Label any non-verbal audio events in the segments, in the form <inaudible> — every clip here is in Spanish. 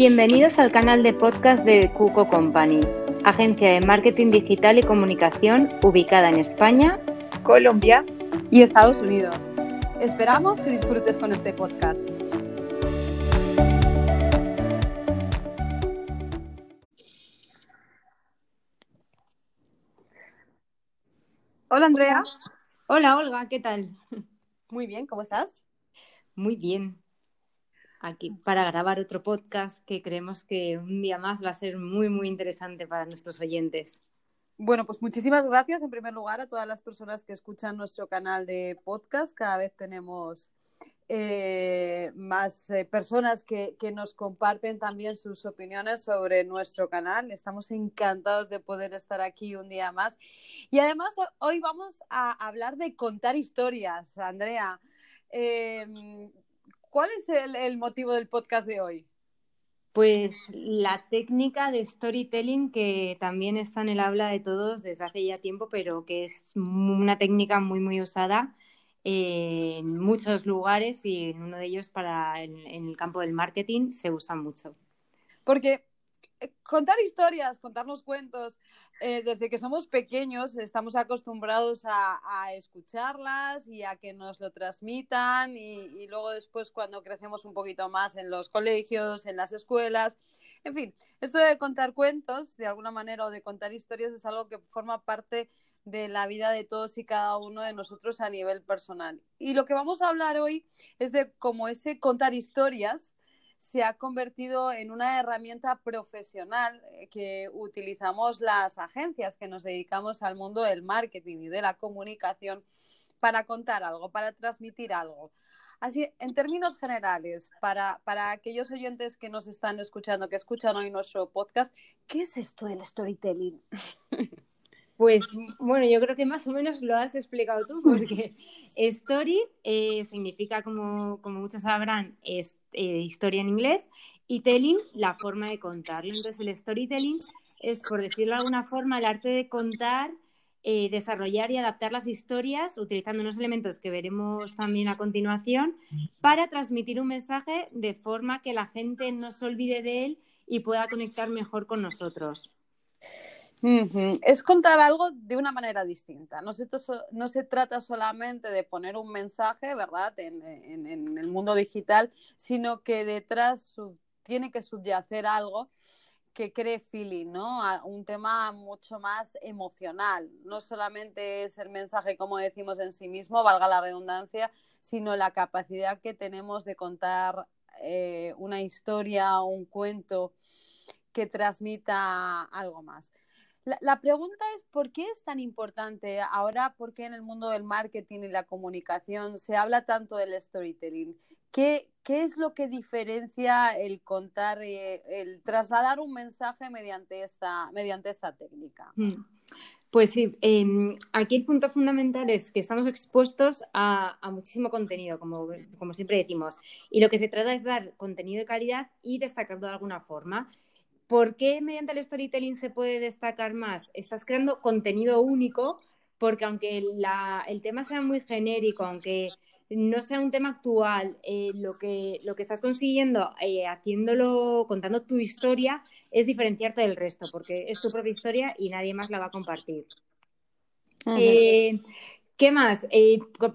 Bienvenidos al canal de podcast de Cuco Company, agencia de marketing digital y comunicación ubicada en España, Colombia y Estados Unidos. Esperamos que disfrutes con este podcast. Hola Andrea. Hola Olga, ¿qué tal? Muy bien, ¿cómo estás? Muy bien. Aquí para grabar otro podcast que creemos que un día más va a ser muy, muy interesante para nuestros oyentes. Bueno, pues muchísimas gracias en primer lugar a todas las personas que escuchan nuestro canal de podcast. Cada vez tenemos eh, más eh, personas que, que, nos comparten también sus opiniones sobre nuestro canal. Estamos encantados de poder estar aquí un día más. Y además hoy vamos a hablar de contar historias, Andrea. Eh, ¿Cuál es el, el motivo del podcast de hoy? Pues la técnica de storytelling que también está en el habla de todos desde hace ya tiempo, pero que es una técnica muy, muy usada en muchos lugares y en uno de ellos para en, en el campo del marketing se usa mucho. Porque contar historias, contarnos cuentos, eh, desde que somos pequeños estamos acostumbrados a, escucharlas y a que nos lo transmitan y, y, luego después cuando crecemos un poquito más en los colegios, en las escuelas, en fin, esto de contar cuentos de alguna manera o de contar historias es algo que forma parte de la vida de todos y cada uno de nosotros a nivel personal. Y lo que vamos a hablar hoy es de cómo ese contar historias se ha convertido en una herramienta profesional que utilizamos las agencias que nos dedicamos al mundo del marketing y de la comunicación para contar algo, para transmitir algo. Así, en términos generales, para, para aquellos oyentes que nos están escuchando, que escuchan hoy nuestro podcast, ¿qué es esto del storytelling? <laughs> Pues bueno, yo creo que más o menos lo has explicado tú, porque <laughs> story eh, significa, como, como, muchos sabrán, es eh, historia en inglés, y telling, la forma de contarlo. Entonces, el storytelling es, por decirlo de alguna forma, el arte de contar, eh, desarrollar y adaptar las historias utilizando unos elementos que veremos también a continuación para transmitir un mensaje de forma que la gente no se olvide de él y pueda conectar mejor con nosotros. Es contar algo de una manera distinta. No se, trata solamente de poner un mensaje, ¿verdad?, en, el mundo digital, sino que detrás tiene que subyacer algo que cree feeling, ¿no? Un tema mucho más emocional. No solamente es el mensaje, como decimos en sí mismo, valga la redundancia, sino la capacidad que tenemos de contar eh, una historia, un cuento que transmita algo más. La, pregunta es, ¿por qué es tan importante ahora? ¿Por qué en el mundo del marketing y la comunicación se habla tanto del storytelling? ¿Qué, es lo que diferencia el contar, eh, el trasladar un mensaje mediante esta, mediante esta técnica? Mm. Pues sí, eh, aquí el punto fundamental es que estamos expuestos a, a muchísimo contenido, como, como, siempre decimos, y lo que se trata es dar contenido de calidad y destacarlo de alguna forma. ¿Por qué mediante el storytelling se puede destacar más? Estás creando contenido único, porque aunque la, el tema sea muy genérico, aunque no sea un tema actual, eh, lo, que, lo que estás consiguiendo eh, haciéndolo, contando tu historia, es diferenciarte del resto, porque es tu propia historia y nadie más la va a compartir. Eh, ¿Qué más?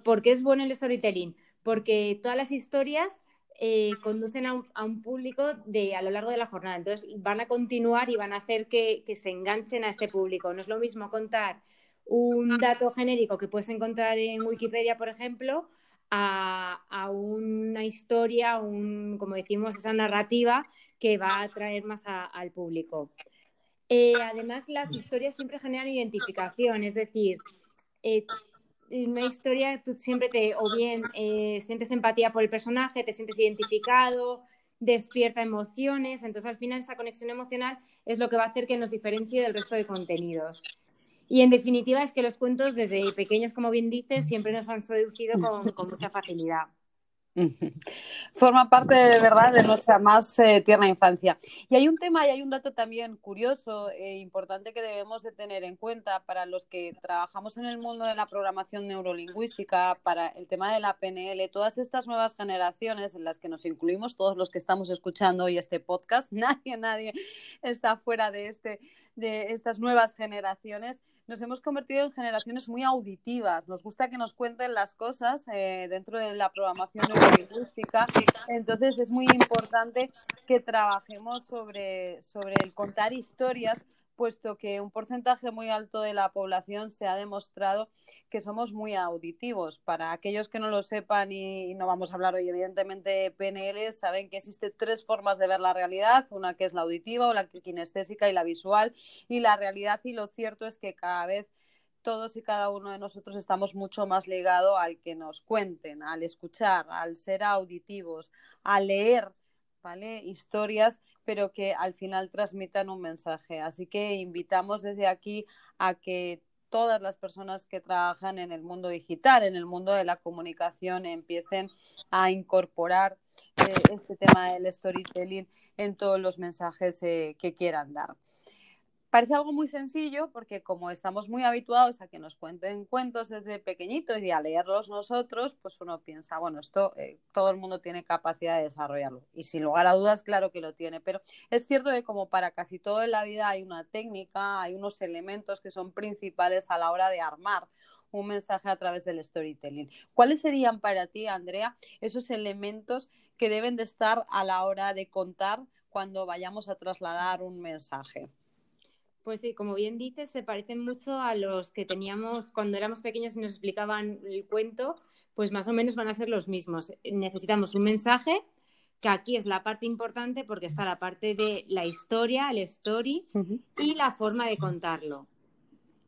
¿Por qué es bueno el storytelling? Porque todas las historias eh, conducen a un, público de, a lo largo de la jornada. Entonces van a continuar y van a hacer que, que, se enganchen a este público. No es lo mismo contar un dato genérico que puedes encontrar en Wikipedia, por ejemplo, a, a una historia, un, como decimos, esa narrativa que va a atraer más al público. Eh, además, las historias siempre generan identificación, es decir, eh, una historia tú siempre te, o bien eh, sientes empatía por el personaje, te sientes identificado, despierta emociones, entonces al final esa conexión emocional es lo que va a hacer que nos diferencie del resto de contenidos. Y en definitiva es que los cuentos desde pequeños, como bien dices, siempre nos han seducido con, con mucha facilidad. Forma parte de verdad de nuestra más eh, tierna infancia. Y hay un tema y hay un dato también curioso e importante que debemos de tener en cuenta para los que trabajamos en el mundo de la programación neurolingüística, para el tema de la PNL, todas estas nuevas generaciones en las que nos incluimos todos los que estamos escuchando hoy este podcast, <laughs> nadie, nadie está fuera de, este, de estas nuevas generaciones nos hemos convertido en generaciones muy auditivas. Nos gusta que nos cuenten las cosas eh, dentro de la programación neurolingüística. Entonces es muy importante que trabajemos sobre, sobre el contar historias puesto que un porcentaje muy alto de la población se ha demostrado que somos muy auditivos. Para aquellos que no lo sepan y no vamos a hablar hoy evidentemente de PNL, saben que existen tres formas de ver la realidad, una que es la auditiva o la kinestésica y la visual. Y la realidad y lo cierto es que cada vez todos y cada uno de nosotros estamos mucho más ligados al que nos cuenten, al escuchar, al ser auditivos, a leer ¿vale? historias pero que al final transmitan un mensaje. Así que invitamos desde aquí a que todas las personas que trabajan en el mundo digital, en el mundo de la comunicación, empiecen a incorporar eh, este tema del storytelling en todos los mensajes eh, que quieran dar. Parece algo muy sencillo porque como estamos muy habituados a que nos cuenten cuentos desde pequeñitos y a leerlos nosotros, pues uno piensa, bueno, esto eh, todo el mundo tiene capacidad de desarrollarlo. Y sin lugar a dudas, claro que lo tiene. Pero es cierto que como para casi todo en la vida hay una técnica, hay unos elementos que son principales a la hora de armar un mensaje a través del storytelling. ¿Cuáles serían para ti, Andrea, esos elementos que deben de estar a la hora de contar cuando vayamos a trasladar un mensaje? Pues sí, como bien dices, se parecen mucho a los que teníamos cuando éramos pequeños y nos explicaban el cuento, pues más o menos van a ser los mismos. Necesitamos un mensaje, que aquí es la parte importante porque está la parte de la historia, el story y la forma de contarlo.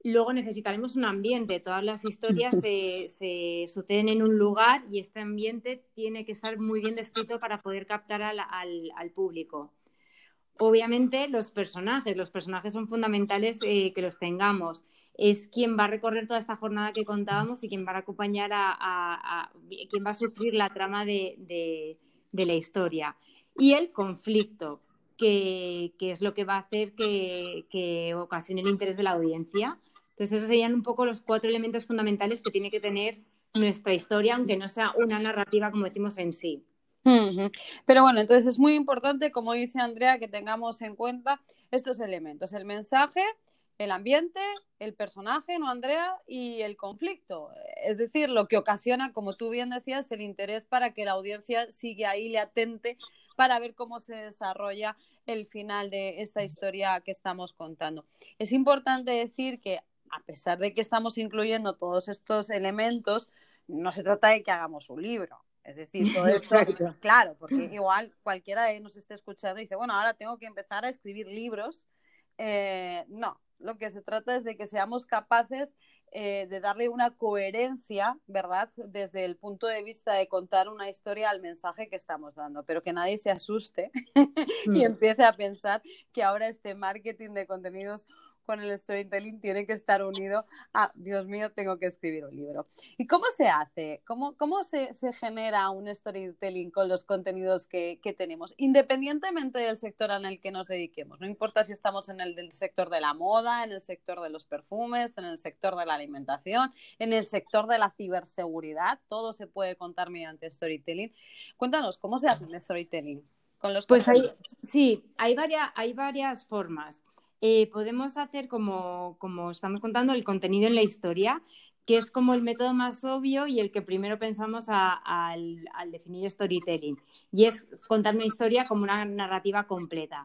Luego necesitaremos un ambiente. Todas las historias se, suceden en un lugar y este ambiente tiene que estar muy bien descrito para poder captar al público. Obviamente los personajes, los personajes son fundamentales eh, que los tengamos. Es quien va a recorrer toda esta jornada que contábamos y quien va a acompañar a, quien va a sufrir la trama de, la historia. Y el conflicto, que, es lo que va a hacer que, que ocasione el interés de la audiencia. Entonces, esos serían un poco los cuatro elementos fundamentales que tiene que tener nuestra historia, aunque no sea una narrativa como decimos en sí. Pero bueno, entonces es muy importante, como dice Andrea, que tengamos en cuenta estos elementos, el mensaje, el ambiente, el personaje, ¿no, Andrea? Y el conflicto. Es decir, lo que ocasiona, como tú bien decías, el interés para que la audiencia siga ahí, le atente para ver cómo se desarrolla el final de esta historia que estamos contando. Es importante decir que a pesar de que estamos incluyendo todos estos elementos, no se trata de que hagamos un libro. Es <laughs> decir, todo esto, claro, porque <laughs> igual cualquiera de nos esté escuchando y dice, bueno, ahora tengo que empezar a escribir libros. Eh, no, lo que se trata es de que seamos capaces eh, de darle una coherencia, ¿verdad? Desde el punto de vista de contar una historia al mensaje que estamos dando, pero que nadie se asuste <laughs> y mm. empiece a pensar que ahora este marketing de contenidos con el storytelling tiene que estar unido a, Dios mío, tengo que escribir un libro. ¿Y cómo se hace? ¿Cómo, cómo se, genera un storytelling con los contenidos que, tenemos? Independientemente del sector en el que nos dediquemos, no importa si estamos en el del sector de la moda, en el sector de los perfumes, en el sector de la alimentación, en el sector de la ciberseguridad, todo se puede contar mediante storytelling. Cuéntanos, ¿cómo se hace el storytelling? Con los pues hay, sí, hay varias, hay varias formas. Eh, podemos hacer como, como estamos contando el contenido en la historia, que es como el método más obvio y el que primero pensamos al, definir storytelling. Y es contar una historia como una narrativa completa.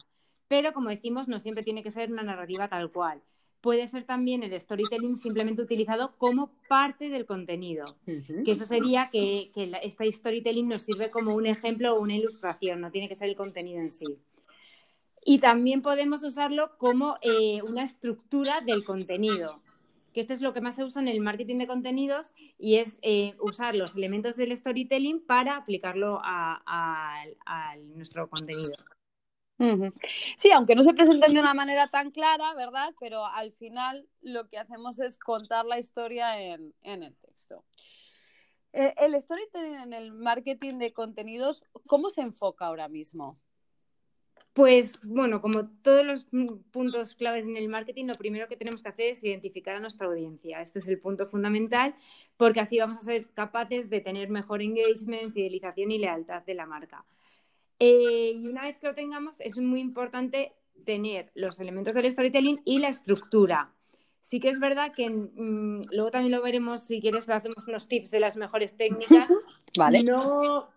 Pero como decimos, no siempre tiene que ser una narrativa tal cual. Puede ser también el storytelling simplemente utilizado como parte del contenido. Que eso sería que, que esta storytelling nos sirve como un ejemplo o una ilustración, no tiene que ser el contenido en sí. Y también podemos usarlo como eh, una estructura del contenido, que esto es lo que más se usa en el marketing de contenidos y es eh, usar los elementos del storytelling para aplicarlo a, nuestro contenido. Sí, aunque no se presenten de una manera tan clara, ¿verdad? Pero al final lo que hacemos es contar la historia en, el texto. Eh, el storytelling en el marketing de contenidos, ¿cómo se enfoca ahora mismo? Pues bueno, como todos los puntos claves en el marketing, lo primero que tenemos que hacer es identificar a nuestra audiencia. Este es el punto fundamental porque así vamos a ser capaces de tener mejor engagement, fidelización y lealtad de la marca. Eh, y una vez que lo tengamos, es muy importante tener los elementos del storytelling y la estructura. Sí que es verdad que mm, luego también lo veremos si quieres, hacemos unos tips de las mejores técnicas. <laughs> Vale. No,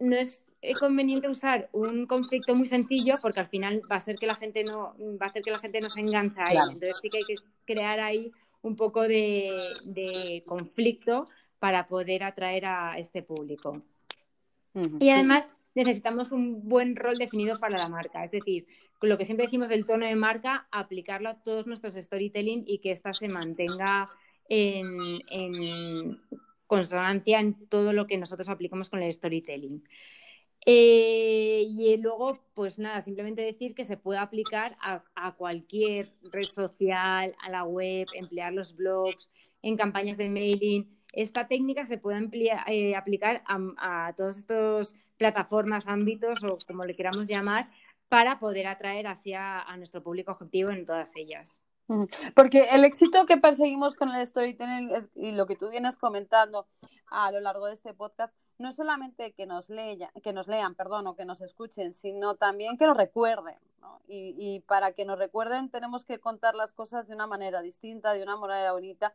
no es conveniente usar un conflicto muy sencillo porque al final va a hacer que la gente no va a hacer que la gente no se enganche ahí. Entonces sí que hay que crear ahí un poco de, conflicto para poder atraer a este público. Y además necesitamos un buen rol definido para la marca, es decir, lo que siempre decimos del tono de marca, aplicarlo a todos nuestros storytelling y que ésta se mantenga en, en consonancia en todo lo que nosotros aplicamos con el storytelling. Eh, y luego, pues nada, simplemente decir que se puede aplicar a, cualquier red social, a la web, emplear los blogs, en campañas de mailing. Esta técnica se puede eh, aplicar a, a todas estas plataformas, ámbitos o como le queramos llamar, para poder atraer hacia a nuestro público objetivo en todas ellas. Porque el éxito que perseguimos con el storytelling y lo que tú vienes comentando a lo largo de este podcast no solamente que nos, lean, que nos lean perdón, o que nos escuchen, sino también que nos recuerden. Y, y, para que nos recuerden tenemos que contar las cosas de una manera distinta, de una manera bonita.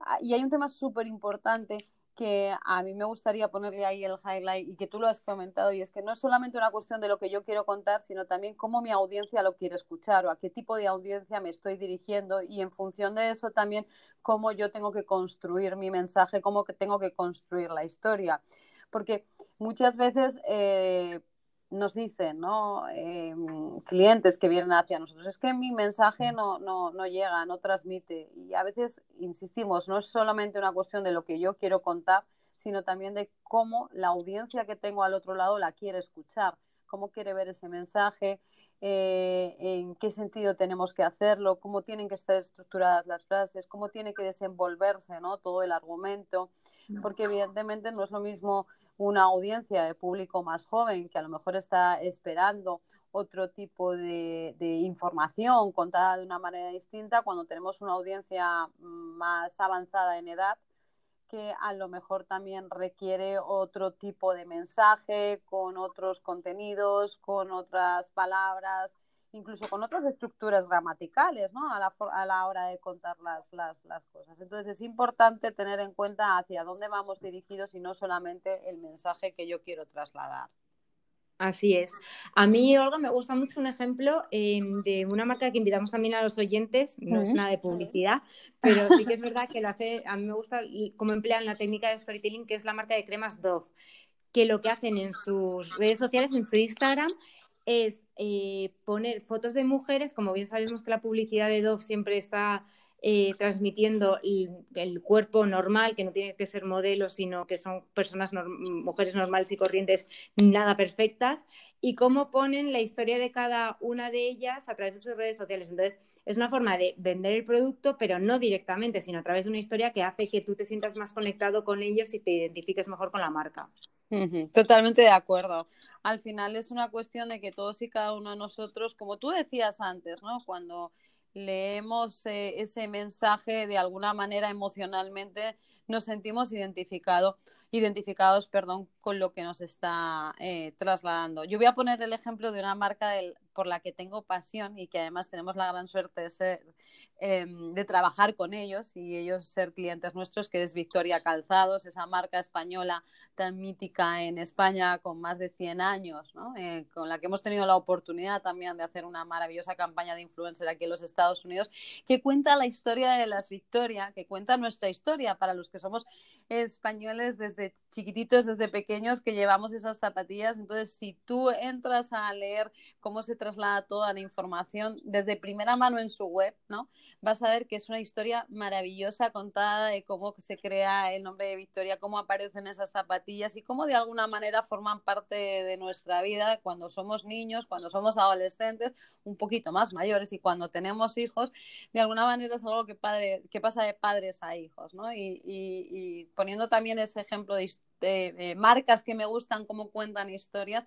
Ah, y hay un tema súper importante que a mí me gustaría ponerle ahí el highlight y que tú lo has comentado, y es que no es solamente una cuestión de lo que yo quiero contar, sino también cómo mi audiencia lo quiere escuchar o a qué tipo de audiencia me estoy dirigiendo y en función de eso también cómo yo tengo que construir mi mensaje, cómo que tengo que construir la historia porque muchas veces eh, nos dicen, ¿no? Em, clientes que vienen hacia nosotros, es que mi mensaje mm. no, no, no llega, no transmite. Y a veces insistimos, no es solamente una cuestión de lo que yo quiero contar, sino también de cómo la audiencia que tengo al otro lado la quiere escuchar, cómo quiere ver ese mensaje, eh, en qué sentido tenemos que hacerlo, cómo tienen que estar estructuradas las frases, cómo tiene que desenvolverse ¿no? todo el argumento, porque evidentemente no es lo mismo una audiencia de público más joven que a lo mejor está esperando otro tipo de, información contada de una manera distinta cuando tenemos una audiencia más avanzada en edad que a lo mejor también requiere otro tipo de mensaje, con otros contenidos, con otras palabras, incluso con otras estructuras gramaticales, ¿no? A la, a la hora de contar las, las, las, cosas. Entonces es importante tener en cuenta hacia dónde vamos dirigidos y no solamente el mensaje que yo quiero trasladar. Así es. A mí, Olga, me gusta mucho un ejemplo em, de una marca que invitamos también a los oyentes, no es nada de publicidad, pero sí que es verdad que lo hace, a mí me gusta cómo emplean la técnica de storytelling, que es la marca de cremas Dove, que lo que hacen en sus redes sociales, en su Instagram, es eh, poner fotos de mujeres, como bien sabemos que la publicidad de Dove siempre está eh, transmitiendo el, cuerpo normal, que no tiene que ser modelo, sino que son personas, mujeres normales y corrientes, nada perfectas, y cómo ponen la historia de cada una de ellas a través de sus redes sociales. Entonces, es una forma de vender el producto, pero no directamente, sino a través de una historia que hace que tú te sientas más conectado con ellos y te identifiques mejor con la marca. Totalmente de acuerdo. Al final es una cuestión de que todos y cada uno de nosotros, como tú decías antes, ¿no? Cuando leemos eh, ese mensaje de alguna manera emocionalmente, nos sentimos identificado, identificados perdón, con lo que nos está eh, trasladando. Yo voy a poner el ejemplo de una marca del, por la que tengo pasión y que además tenemos la gran suerte de, ser, em, de trabajar con ellos y ellos ser clientes nuestros, que es Victoria Calzados, esa marca española tan mítica en España con más de 100 años. Eh, con la que hemos tenido la oportunidad también de hacer una maravillosa campaña de influencer aquí en los Estados Unidos, que cuenta la historia de las Victoria, que cuenta nuestra historia para los que somos españoles desde chiquititos, desde pequeños, que llevamos esas zapatillas. Entonces, si tú entras a leer cómo se traslada toda la información desde primera mano en su web, ¿no? Vas a ver que es una historia maravillosa contada de cómo se crea el nombre de Victoria, cómo aparecen esas zapatillas y cómo de alguna manera forman parte de nuestra vida cuando somos niños, cuando somos adolescentes, un poquito más mayores y cuando tenemos hijos, de alguna manera es algo que, pasa de padres a hijos, ¿no? Y, y, poniendo también ese ejemplo de, marcas que me gustan, cómo cuentan historias,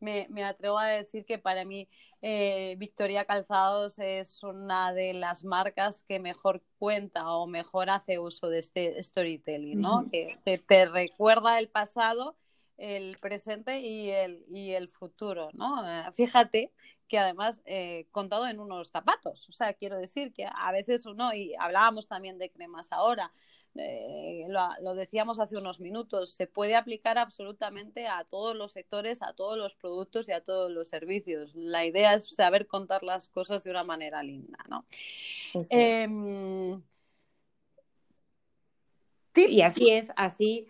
me, atrevo a decir que para mí eh, Victoria Calzados es una de las marcas que mejor cuenta o mejor hace uso de este storytelling, ¿no? que, te recuerda el pasado, el presente y el, y el futuro, ¿no? Eh, fíjate que además eh, contado en unos zapatos. O sea, quiero decir que a veces uno, y hablábamos también de cremas ahora, eh, lo, decíamos hace unos minutos, se puede aplicar absolutamente a todos los sectores, a todos los productos y a todos los servicios. La idea es saber contar las cosas de una manera linda, ¿no? Em, y así es, así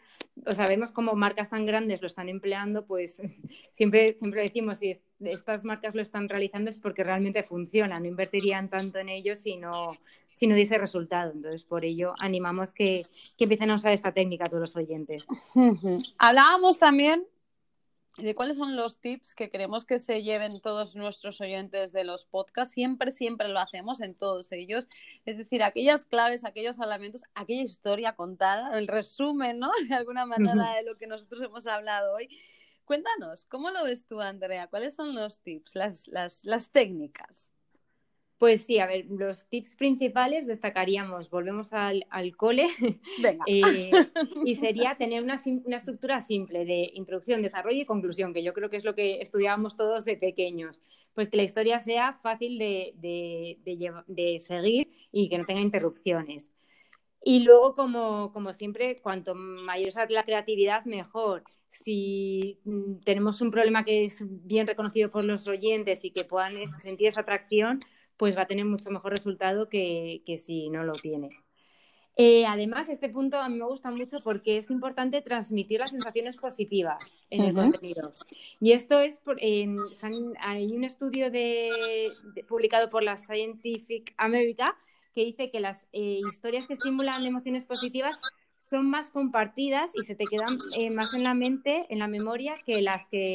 o sea, vemos como marcas tan grandes lo están empleando, pues <laughs> siempre, siempre decimos, si estas marcas lo están realizando es porque realmente funciona, no invertirían tanto en ellos si no, si no diese resultado. Entonces, por ello, animamos que, que empiecen a usar esta técnica todos los oyentes. Hablábamos también de cuáles son los tips que queremos que se lleven todos nuestros oyentes de los podcasts. Siempre, siempre lo hacemos en todos ellos. Es decir, aquellas claves, aquellos elementos, aquella historia contada, el resumen, ¿no? <laughs> De alguna manera de lo que nosotros hemos hablado hoy. Cuéntanos, ¿cómo lo ves tú, Andrea? ¿Cuáles son los tips, las, las, las técnicas? Pues sí, a ver, los tips principales destacaríamos, volvemos al, cole, <laughs> eh, <laughs> y sería tener una, estructura simple de introducción, desarrollo y conclusión, que yo creo que es lo que estudiábamos todos de pequeños, pues que la historia sea fácil de, de, seguir y que no tenga interrupciones. Y luego, como, como siempre, cuanto mayor sea la creatividad, mejor. Si mm, tenemos un problema que es bien reconocido por los oyentes y que puedan sentir esa atracción, pues va a tener mucho mejor resultado que, si no lo tiene. Eh, además, este punto a mí me gusta mucho porque es importante transmitir las sensaciones positivas en el contenido. Y esto es, por, hay un estudio publicado por la Scientific America que dice que las eh, historias que estimulan emociones positivas son más compartidas y se te quedan eh, más en la mente, en la memoria, que las que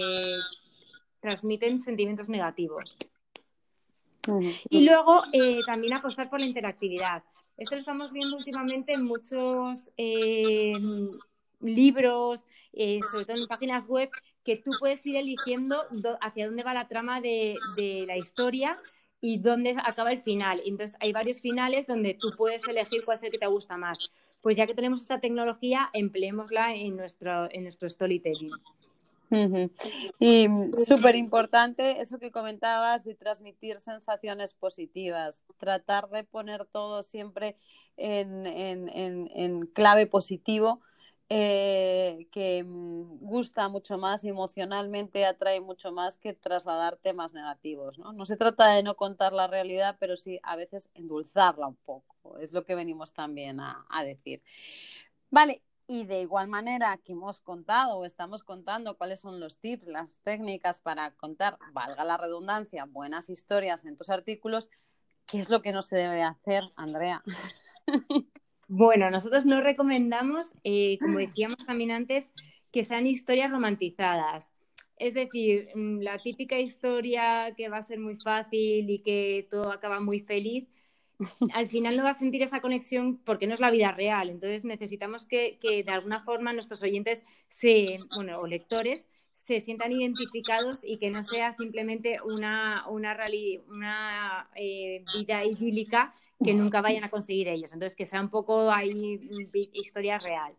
transmiten sentimientos negativos. Y luego eh, también apostar por la interactividad. Esto lo estamos viendo últimamente en muchos eh, libros, eh, sobre todo en páginas web, que tú puedes ir eligiendo hacia dónde va la trama de, la historia y dónde acaba el final. Entonces hay varios finales donde tú puedes elegir cuál es el que te gusta más. Pues ya que tenemos esta tecnología, empleémosla en nuestro, en nuestro storytelling. <laughs> Y súper importante eso que comentabas de transmitir sensaciones positivas, tratar de poner todo siempre en, clave positivo, eh, que mm, gusta mucho más emocionalmente, atrae mucho más que trasladar temas negativos. ¿no? no se trata de no contar la realidad, pero sí a veces endulzarla un poco, es lo que venimos también a, a decir. Vale, y de igual manera que hemos contado o estamos contando cuáles son los tips, las técnicas para contar, valga la redundancia, buenas historias en tus artículos, ¿qué es lo que no se debe hacer, Andrea? <laughs> Bueno, nosotros no recomendamos, eh, como decíamos también antes, que sean historias romantizadas. Es decir, mm, la típica historia que va a ser muy fácil y que todo acaba muy feliz, al final no va a sentir esa conexión porque no es la vida real. Entonces necesitamos que, de alguna forma nuestros oyentes se, bueno, o lectores se sientan identificados y que no sea simplemente una, una, una eh, vida idílica que nunca vayan a conseguir ellos. Entonces, que sea un poco ahí historia real.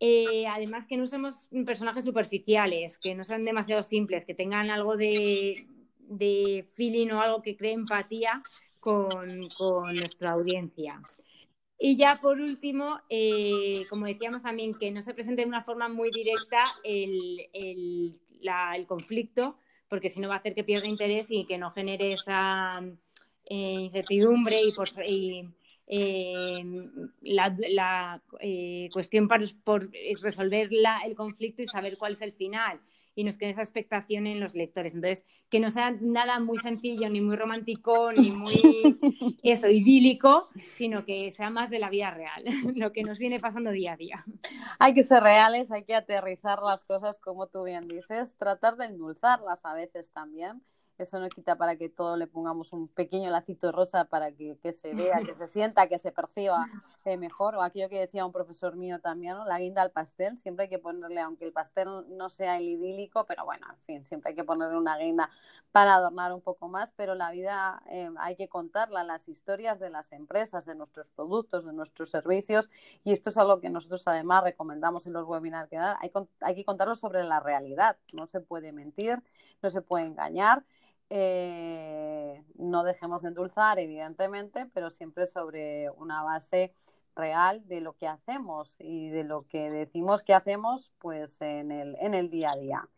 Eh, además, que no usemos personajes superficiales, que no sean demasiado simples, que tengan algo de, de feeling o algo que cree empatía con, nuestra audiencia. Y ya por último, eh, como decíamos también, que no se presente de una forma muy directa el, el, conflicto, porque si no va a hacer que pierda interés y que no genere esa eh, incertidumbre y, por, eh, la, la cuestión para, por resolver el conflicto y saber cuál es el final y nos queda esa expectación en los lectores. Entonces, que no sea nada muy sencillo, ni muy romántico, ni muy <laughs> eso, idílico, sino que sea más de la vida real, <laughs> lo que nos viene pasando día a día. Hay que ser reales, hay que aterrizar las cosas como tú bien dices, tratar de endulzarlas a veces también eso no quita para que todo le pongamos un pequeño lacito rosa para que, se vea, que se sienta, que se perciba eh, mejor. O aquello que decía un profesor mío también, la guinda al pastel, siempre hay que ponerle, aunque el pastel no sea el idílico, pero bueno, en fin, siempre hay que ponerle una guinda para adornar un poco más, pero la vida eh, hay que contarla, las historias de las empresas, de nuestros productos, de nuestros servicios, y esto es algo que nosotros además recomendamos en los webinars que dan, hay, hay que contarlo sobre la realidad, no se puede mentir, no se puede engañar. Eh, no dejemos de endulzar, evidentemente, pero siempre sobre una base real de lo que hacemos y de lo que decimos que hacemos pues en el, en el día a día.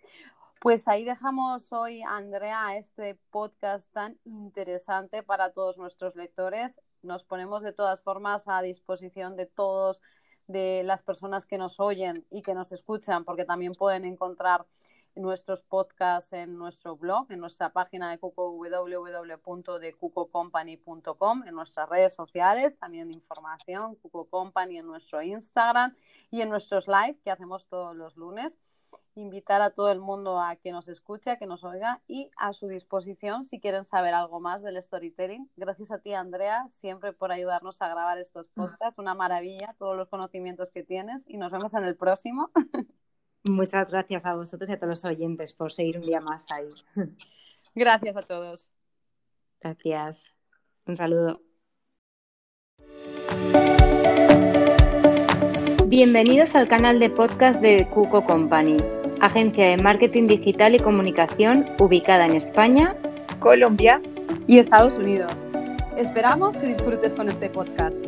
Pues ahí dejamos hoy, Andrea, este podcast tan interesante para todos nuestros lectores. Nos ponemos de todas formas a disposición de todos, de las personas que nos oyen y que nos escuchan, porque también pueden encontrar nuestros podcasts en nuestro blog, en nuestra página de Cuco www.decucocompany.com, en nuestras redes sociales, también información, Cuco Company en nuestro Instagram y en nuestros live que hacemos todos los lunes invitar a todo el mundo a que nos escuche, a que nos oiga y a su disposición si quieren saber algo más del storytelling. Gracias a ti, Andrea, siempre por ayudarnos a grabar estos podcasts. Una maravilla, todos los conocimientos que tienes y nos vemos en el próximo. <laughs> Muchas gracias a vosotros y a todos los oyentes por seguir un día más ahí. <laughs> Gracias a todos. Gracias. Un saludo. Bienvenidos al canal de podcast de Cuco Company, agencia de marketing digital y comunicación ubicada en España, Colombia y Estados Unidos. Esperamos que disfrutes con este podcast.